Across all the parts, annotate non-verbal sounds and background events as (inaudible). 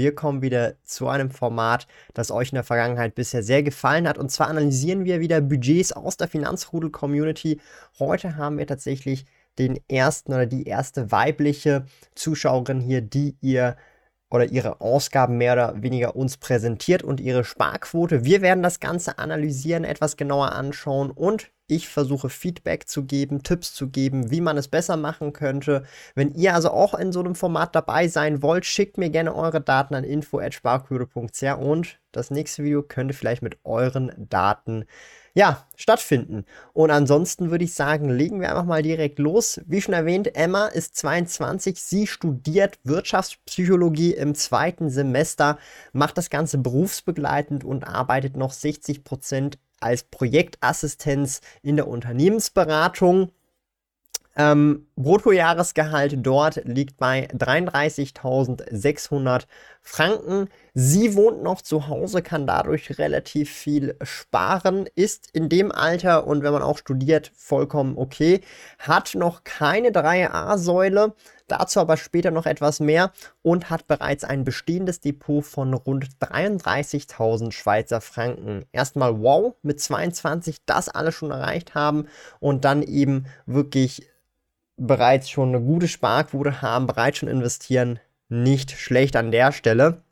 wir kommen wieder zu einem Format, das euch in der Vergangenheit bisher sehr gefallen hat. Und zwar analysieren wir wieder Budgets aus der Finanzrudel-Community. Heute haben wir tatsächlich den ersten oder die erste weibliche Zuschauerin hier, die ihr oder ihre Ausgaben mehr oder weniger uns präsentiert und ihre Sparquote. Wir werden das Ganze analysieren, etwas genauer anschauen und ich versuche Feedback zu geben, Tipps zu geben, wie man es besser machen könnte. Wenn ihr also auch in so einem Format dabei sein wollt, schickt mir gerne eure Daten an info@sparquote.ch und das nächste Video könnte vielleicht mit euren Daten ja, stattfinden. Und ansonsten würde ich sagen, legen wir einfach mal direkt los. Wie schon erwähnt, Emma ist 22, sie studiert Wirtschaftspsychologie im zweiten Semester, macht das Ganze berufsbegleitend und arbeitet noch 60 Prozent als Projektassistenz in der Unternehmensberatung. Ähm, Bruttojahresgehalt dort liegt bei 33.600 Franken. Sie wohnt noch zu Hause, kann dadurch relativ viel sparen, ist in dem Alter und wenn man auch studiert, vollkommen okay. Hat noch keine 3A-Säule, dazu aber später noch etwas mehr und hat bereits ein bestehendes Depot von rund 33.000 Schweizer Franken. Erstmal wow, mit 22 das alles schon erreicht haben und dann eben wirklich bereits schon eine gute Sparquote haben, bereits schon investieren, nicht schlecht an der Stelle.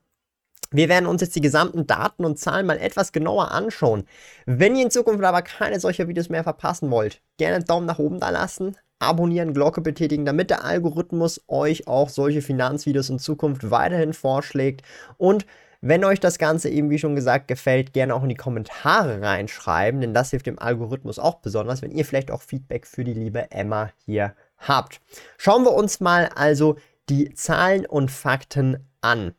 Wir werden uns jetzt die gesamten Daten und Zahlen mal etwas genauer anschauen. Wenn ihr in Zukunft aber keine solcher Videos mehr verpassen wollt, gerne einen Daumen nach oben da lassen, abonnieren, Glocke betätigen, damit der Algorithmus euch auch solche Finanzvideos in Zukunft weiterhin vorschlägt. Und wenn euch das Ganze eben, wie schon gesagt, gefällt, gerne auch in die Kommentare reinschreiben, denn das hilft dem Algorithmus auch besonders, wenn ihr vielleicht auch Feedback für die liebe Emma hier habt. Schauen wir uns mal also die Zahlen und Fakten an.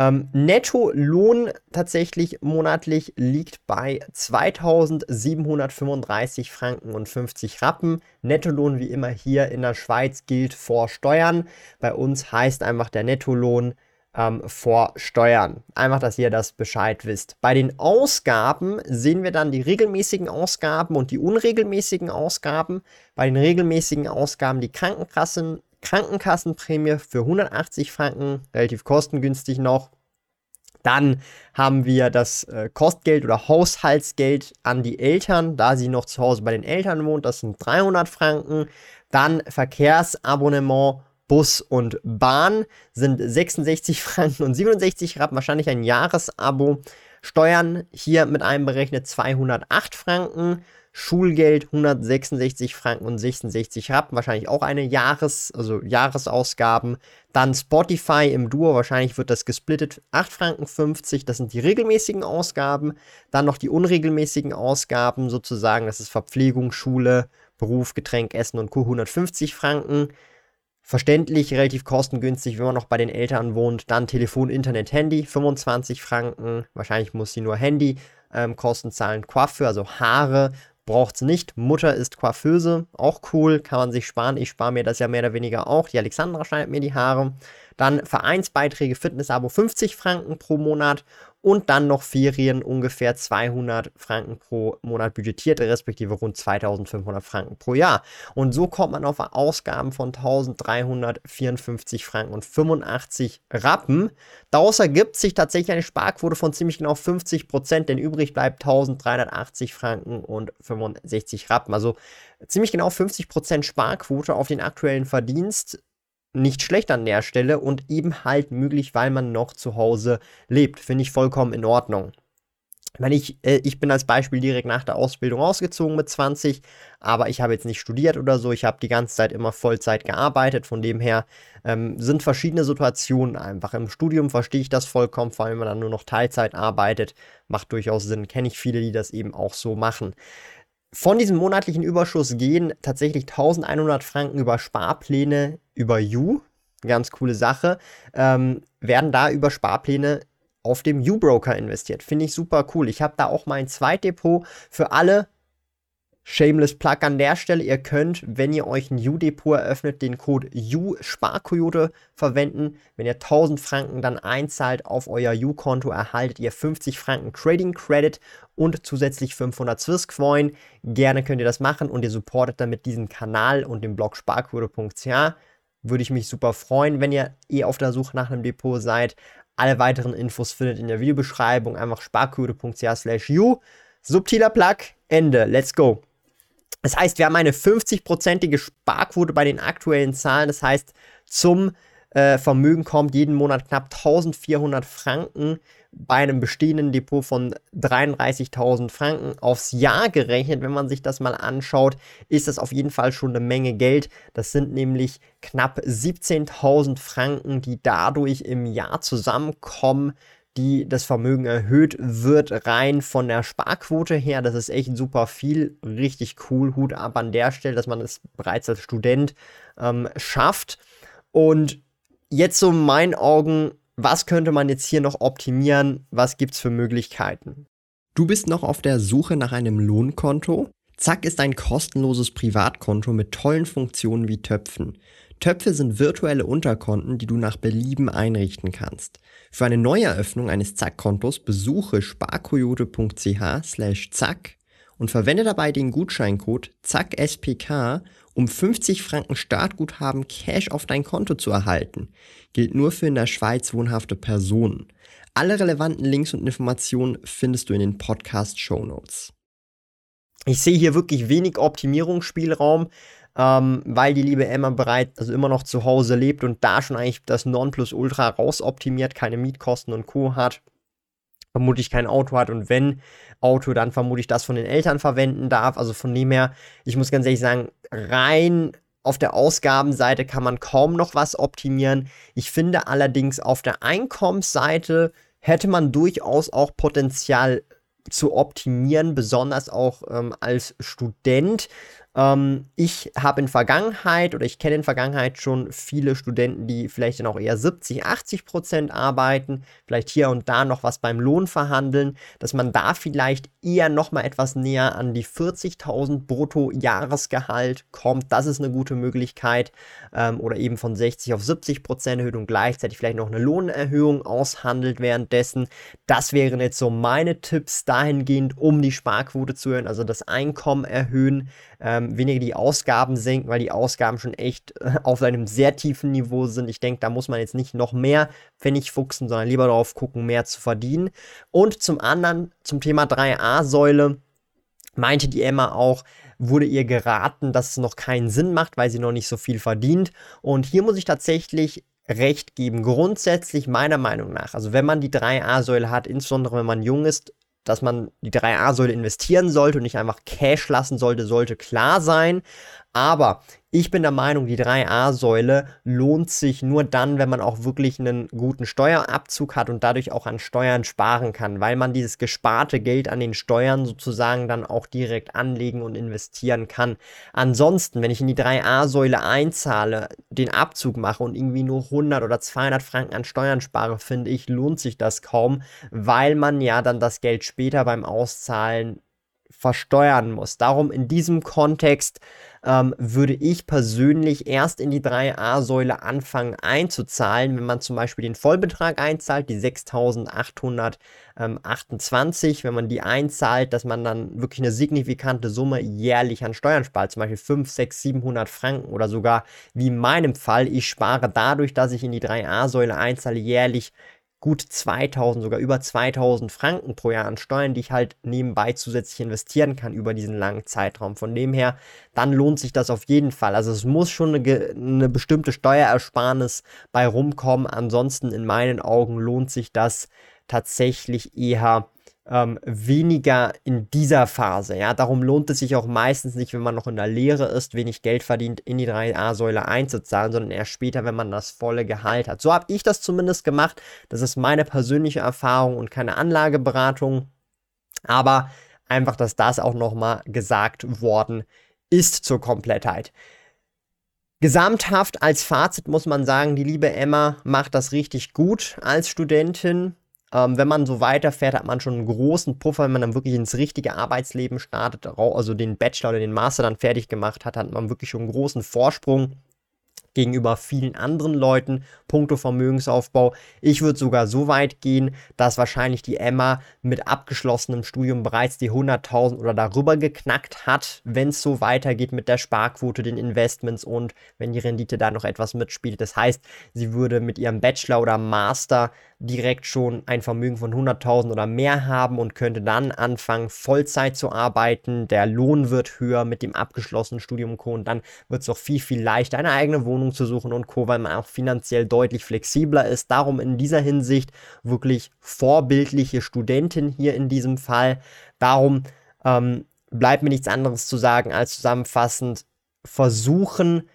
Ähm, Nettolohn tatsächlich monatlich liegt bei 2735 Franken und 50 Rappen. Nettolohn wie immer hier in der Schweiz gilt vor Steuern. Bei uns heißt einfach der Nettolohn ähm, vor Steuern. Einfach, dass ihr das Bescheid wisst. Bei den Ausgaben sehen wir dann die regelmäßigen Ausgaben und die unregelmäßigen Ausgaben. Bei den regelmäßigen Ausgaben die Krankenkassen, Krankenkassenprämie für 180 Franken, relativ kostengünstig noch. Dann haben wir das äh, Kostgeld oder Haushaltsgeld an die Eltern, da sie noch zu Hause bei den Eltern wohnt. Das sind 300 Franken. Dann Verkehrsabonnement Bus und Bahn sind 66 (laughs) Franken und 67 Rappen, wahrscheinlich ein Jahresabo. Steuern hier mit einberechnet 208 Franken. Schulgeld 166 Franken und 66 Rappen, wahrscheinlich auch eine Jahres, also Jahresausgaben. Dann Spotify im Duo, wahrscheinlich wird das gesplittet, 8 Franken 50, das sind die regelmäßigen Ausgaben. Dann noch die unregelmäßigen Ausgaben sozusagen, das ist Verpflegung, Schule, Beruf, Getränk, Essen und Co. 150 Franken. Verständlich, relativ kostengünstig, wenn man noch bei den Eltern wohnt. Dann Telefon, Internet, Handy, 25 Franken. Wahrscheinlich muss sie nur Handy ähm, Kosten zahlen. Coiffeur, also Haare, braucht es nicht. Mutter ist Coiffeuse, auch cool, kann man sich sparen. Ich spare mir das ja mehr oder weniger auch. Die Alexandra schneidet mir die Haare. Dann Vereinsbeiträge, Fitnessabo 50 Franken pro Monat und dann noch Ferien ungefähr 200 Franken pro Monat budgetiert, respektive rund 2500 Franken pro Jahr. Und so kommt man auf Ausgaben von 1354 Franken und 85 Rappen. Daraus ergibt sich tatsächlich eine Sparquote von ziemlich genau 50 Prozent, denn übrig bleibt 1380 Franken und 65 Rappen. Also ziemlich genau 50 Prozent Sparquote auf den aktuellen Verdienst nicht schlecht an der Stelle und eben halt möglich, weil man noch zu Hause lebt. Finde ich vollkommen in Ordnung. Wenn ich, äh, ich bin als Beispiel direkt nach der Ausbildung ausgezogen mit 20, aber ich habe jetzt nicht studiert oder so, ich habe die ganze Zeit immer Vollzeit gearbeitet, von dem her ähm, sind verschiedene Situationen einfach. Im Studium verstehe ich das vollkommen, vor allem wenn man dann nur noch Teilzeit arbeitet, macht durchaus Sinn, kenne ich viele, die das eben auch so machen. Von diesem monatlichen Überschuss gehen tatsächlich 1100 Franken über Sparpläne über You. Ganz coole Sache. Ähm, werden da über Sparpläne auf dem U-Broker investiert. Finde ich super cool. Ich habe da auch mein Zweitdepot für alle. Shameless Plug an der Stelle. Ihr könnt, wenn ihr euch ein U-Depot eröffnet, den Code U-Sparkoyote verwenden. Wenn ihr 1000 Franken dann einzahlt auf euer U-Konto, erhaltet ihr 50 Franken Trading Credit und zusätzlich 500 Swiss Coin. Gerne könnt ihr das machen und ihr supportet damit diesen Kanal und den Blog sparkoyote.ch. Würde ich mich super freuen, wenn ihr eh auf der Suche nach einem Depot seid. Alle weiteren Infos findet ihr in der Videobeschreibung. Einfach sparkoyote.ch slash u. Subtiler Plug, Ende. Let's go. Das heißt, wir haben eine 50-prozentige Sparquote bei den aktuellen Zahlen. Das heißt, zum äh, Vermögen kommt jeden Monat knapp 1400 Franken bei einem bestehenden Depot von 33.000 Franken aufs Jahr gerechnet. Wenn man sich das mal anschaut, ist das auf jeden Fall schon eine Menge Geld. Das sind nämlich knapp 17.000 Franken, die dadurch im Jahr zusammenkommen die das Vermögen erhöht wird, rein von der Sparquote her. Das ist echt super viel, richtig cool. Hut ab an der Stelle, dass man es bereits als Student ähm, schafft. Und jetzt so in meinen Augen, was könnte man jetzt hier noch optimieren? Was gibt es für Möglichkeiten? Du bist noch auf der Suche nach einem Lohnkonto? Zack ist ein kostenloses Privatkonto mit tollen Funktionen wie Töpfen. Töpfe sind virtuelle Unterkonten, die du nach Belieben einrichten kannst. Für eine Neueröffnung eines Zack-Kontos besuche sparkoyote.ch slash zack und verwende dabei den Gutscheincode ZACKSPK, um 50 Franken Startguthaben Cash auf dein Konto zu erhalten. Gilt nur für in der Schweiz wohnhafte Personen. Alle relevanten Links und Informationen findest du in den Podcast-Show Notes. Ich sehe hier wirklich wenig Optimierungsspielraum ähm, weil die liebe Emma bereits, also immer noch zu Hause lebt und da schon eigentlich das Nonplusultra rausoptimiert, keine Mietkosten und Co. hat. Vermutlich kein Auto hat und wenn Auto, dann vermutlich das von den Eltern verwenden darf. Also von dem her, ich muss ganz ehrlich sagen, rein auf der Ausgabenseite kann man kaum noch was optimieren. Ich finde allerdings auf der Einkommensseite hätte man durchaus auch Potenzial zu optimieren, besonders auch ähm, als Student. Ähm, ich habe in Vergangenheit oder ich kenne in Vergangenheit schon viele Studenten, die vielleicht dann auch eher 70, 80 Prozent arbeiten, vielleicht hier und da noch was beim Lohn verhandeln, dass man da vielleicht eher noch mal etwas näher an die 40.000 Brutto-Jahresgehalt kommt. Das ist eine gute Möglichkeit. Ähm, oder eben von 60 auf 70 Prozent erhöht und gleichzeitig vielleicht noch eine Lohnerhöhung aushandelt währenddessen. Das wären jetzt so meine Tipps dahingehend, um die Sparquote zu erhöhen, also das Einkommen erhöhen ähm, weniger die Ausgaben senken, weil die Ausgaben schon echt äh, auf einem sehr tiefen Niveau sind. Ich denke, da muss man jetzt nicht noch mehr Pfennig fuchsen, sondern lieber darauf gucken, mehr zu verdienen. Und zum anderen, zum Thema 3a-Säule, meinte die Emma auch, wurde ihr geraten, dass es noch keinen Sinn macht, weil sie noch nicht so viel verdient. Und hier muss ich tatsächlich recht geben. Grundsätzlich meiner Meinung nach, also wenn man die 3a-Säule hat, insbesondere wenn man jung ist, dass man die 3a-Säule investieren sollte und nicht einfach Cash lassen sollte, sollte klar sein. Aber ich bin der Meinung, die 3a-Säule lohnt sich nur dann, wenn man auch wirklich einen guten Steuerabzug hat und dadurch auch an Steuern sparen kann, weil man dieses gesparte Geld an den Steuern sozusagen dann auch direkt anlegen und investieren kann. Ansonsten, wenn ich in die 3a-Säule einzahle, den Abzug mache und irgendwie nur 100 oder 200 Franken an Steuern spare, finde ich, lohnt sich das kaum, weil man ja dann das Geld später beim Auszahlen versteuern muss. Darum in diesem Kontext ähm, würde ich persönlich erst in die 3a-Säule anfangen einzuzahlen, wenn man zum Beispiel den Vollbetrag einzahlt, die 6.828, wenn man die einzahlt, dass man dann wirklich eine signifikante Summe jährlich an Steuern spart, zum Beispiel 5, 6, 700 Franken oder sogar wie in meinem Fall, ich spare dadurch, dass ich in die 3a-Säule einzahle, jährlich gut 2000, sogar über 2000 Franken pro Jahr an Steuern, die ich halt nebenbei zusätzlich investieren kann über diesen langen Zeitraum. Von dem her, dann lohnt sich das auf jeden Fall. Also es muss schon eine, eine bestimmte Steuerersparnis bei rumkommen. Ansonsten in meinen Augen lohnt sich das tatsächlich eher ähm, weniger in dieser Phase. Ja, darum lohnt es sich auch meistens nicht, wenn man noch in der Lehre ist, wenig Geld verdient, in die 3a-Säule einzuzahlen, sondern erst später, wenn man das volle Gehalt hat. So habe ich das zumindest gemacht. Das ist meine persönliche Erfahrung und keine Anlageberatung. Aber einfach, dass das auch nochmal gesagt worden ist zur Komplettheit. Gesamthaft als Fazit muss man sagen, die liebe Emma macht das richtig gut als Studentin. Ähm, wenn man so weiterfährt, hat man schon einen großen Puffer, wenn man dann wirklich ins richtige Arbeitsleben startet, also den Bachelor oder den Master dann fertig gemacht hat, hat man wirklich schon einen großen Vorsprung gegenüber vielen anderen Leuten, puncto Vermögensaufbau. Ich würde sogar so weit gehen, dass wahrscheinlich die Emma mit abgeschlossenem Studium bereits die 100.000 oder darüber geknackt hat, wenn es so weitergeht mit der Sparquote, den Investments und wenn die Rendite da noch etwas mitspielt. Das heißt, sie würde mit ihrem Bachelor oder Master direkt schon ein Vermögen von 100.000 oder mehr haben und könnte dann anfangen, Vollzeit zu arbeiten. Der Lohn wird höher mit dem abgeschlossenen Studium. Und dann wird es auch viel, viel leichter, eine eigene Wohnung zu suchen und Co., weil man auch finanziell deutlich flexibler ist. Darum in dieser Hinsicht wirklich vorbildliche Studentin hier in diesem Fall. Darum ähm, bleibt mir nichts anderes zu sagen als zusammenfassend versuchen,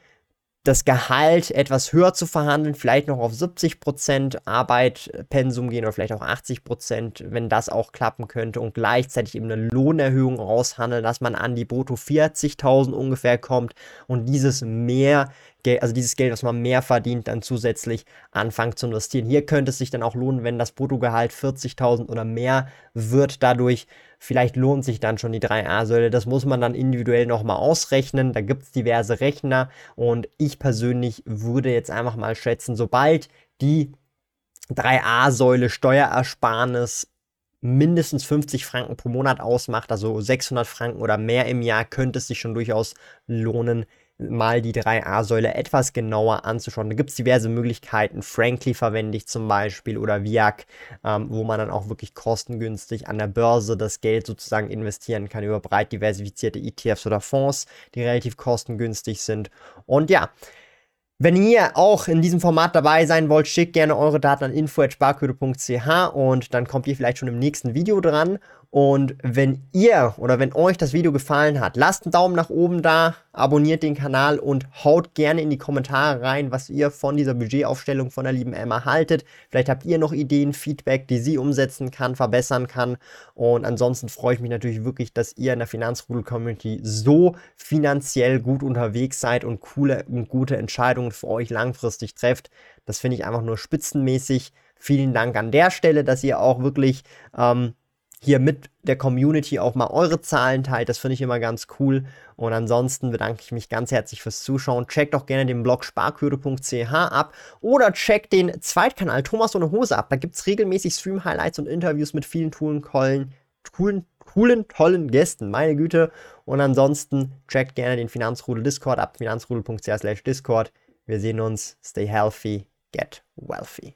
das Gehalt etwas höher zu verhandeln, vielleicht noch auf 70% Arbeitpensum gehen oder vielleicht auch 80%, wenn das auch klappen könnte und gleichzeitig eben eine Lohnerhöhung raushandeln, dass man an die brutto 40.000 ungefähr kommt und dieses mehr Geld, also dieses Geld, was man mehr verdient, dann zusätzlich anfangen zu investieren. Hier könnte es sich dann auch lohnen, wenn das Bruttogehalt 40.000 oder mehr wird. Dadurch vielleicht lohnt sich dann schon die 3a-Säule. Das muss man dann individuell nochmal ausrechnen. Da gibt es diverse Rechner und ich persönlich würde jetzt einfach mal schätzen, sobald die 3a-Säule Steuerersparnis mindestens 50 Franken pro Monat ausmacht, also 600 Franken oder mehr im Jahr, könnte es sich schon durchaus lohnen, mal die 3a-Säule etwas genauer anzuschauen. Da gibt es diverse Möglichkeiten. Frankly verwende ich zum Beispiel oder Viac, ähm, wo man dann auch wirklich kostengünstig an der Börse das Geld sozusagen investieren kann über breit diversifizierte ETFs oder Fonds, die relativ kostengünstig sind. Und ja, wenn ihr auch in diesem Format dabei sein wollt, schickt gerne eure Daten an info.sparköde.ch und dann kommt ihr vielleicht schon im nächsten Video dran. Und wenn ihr oder wenn euch das Video gefallen hat, lasst einen Daumen nach oben da, abonniert den Kanal und haut gerne in die Kommentare rein, was ihr von dieser Budgetaufstellung von der lieben Emma haltet. Vielleicht habt ihr noch Ideen, Feedback, die sie umsetzen kann, verbessern kann. Und ansonsten freue ich mich natürlich wirklich, dass ihr in der Finanzrudel-Community so finanziell gut unterwegs seid und coole und gute Entscheidungen für euch langfristig trefft. Das finde ich einfach nur spitzenmäßig. Vielen Dank an der Stelle, dass ihr auch wirklich ähm, hier mit der Community auch mal eure Zahlen teilt. Das finde ich immer ganz cool. Und ansonsten bedanke ich mich ganz herzlich fürs Zuschauen. Checkt auch gerne den Blog sparkürde.ch ab oder checkt den Zweitkanal Thomas ohne Hose ab. Da gibt es regelmäßig Stream-Highlights und Interviews mit vielen coolen, coolen, coolen, tollen Gästen. Meine Güte. Und ansonsten checkt gerne den Finanzrudel Discord ab. finanzrudel.ch slash Discord. Wir sehen uns. Stay healthy. Get wealthy.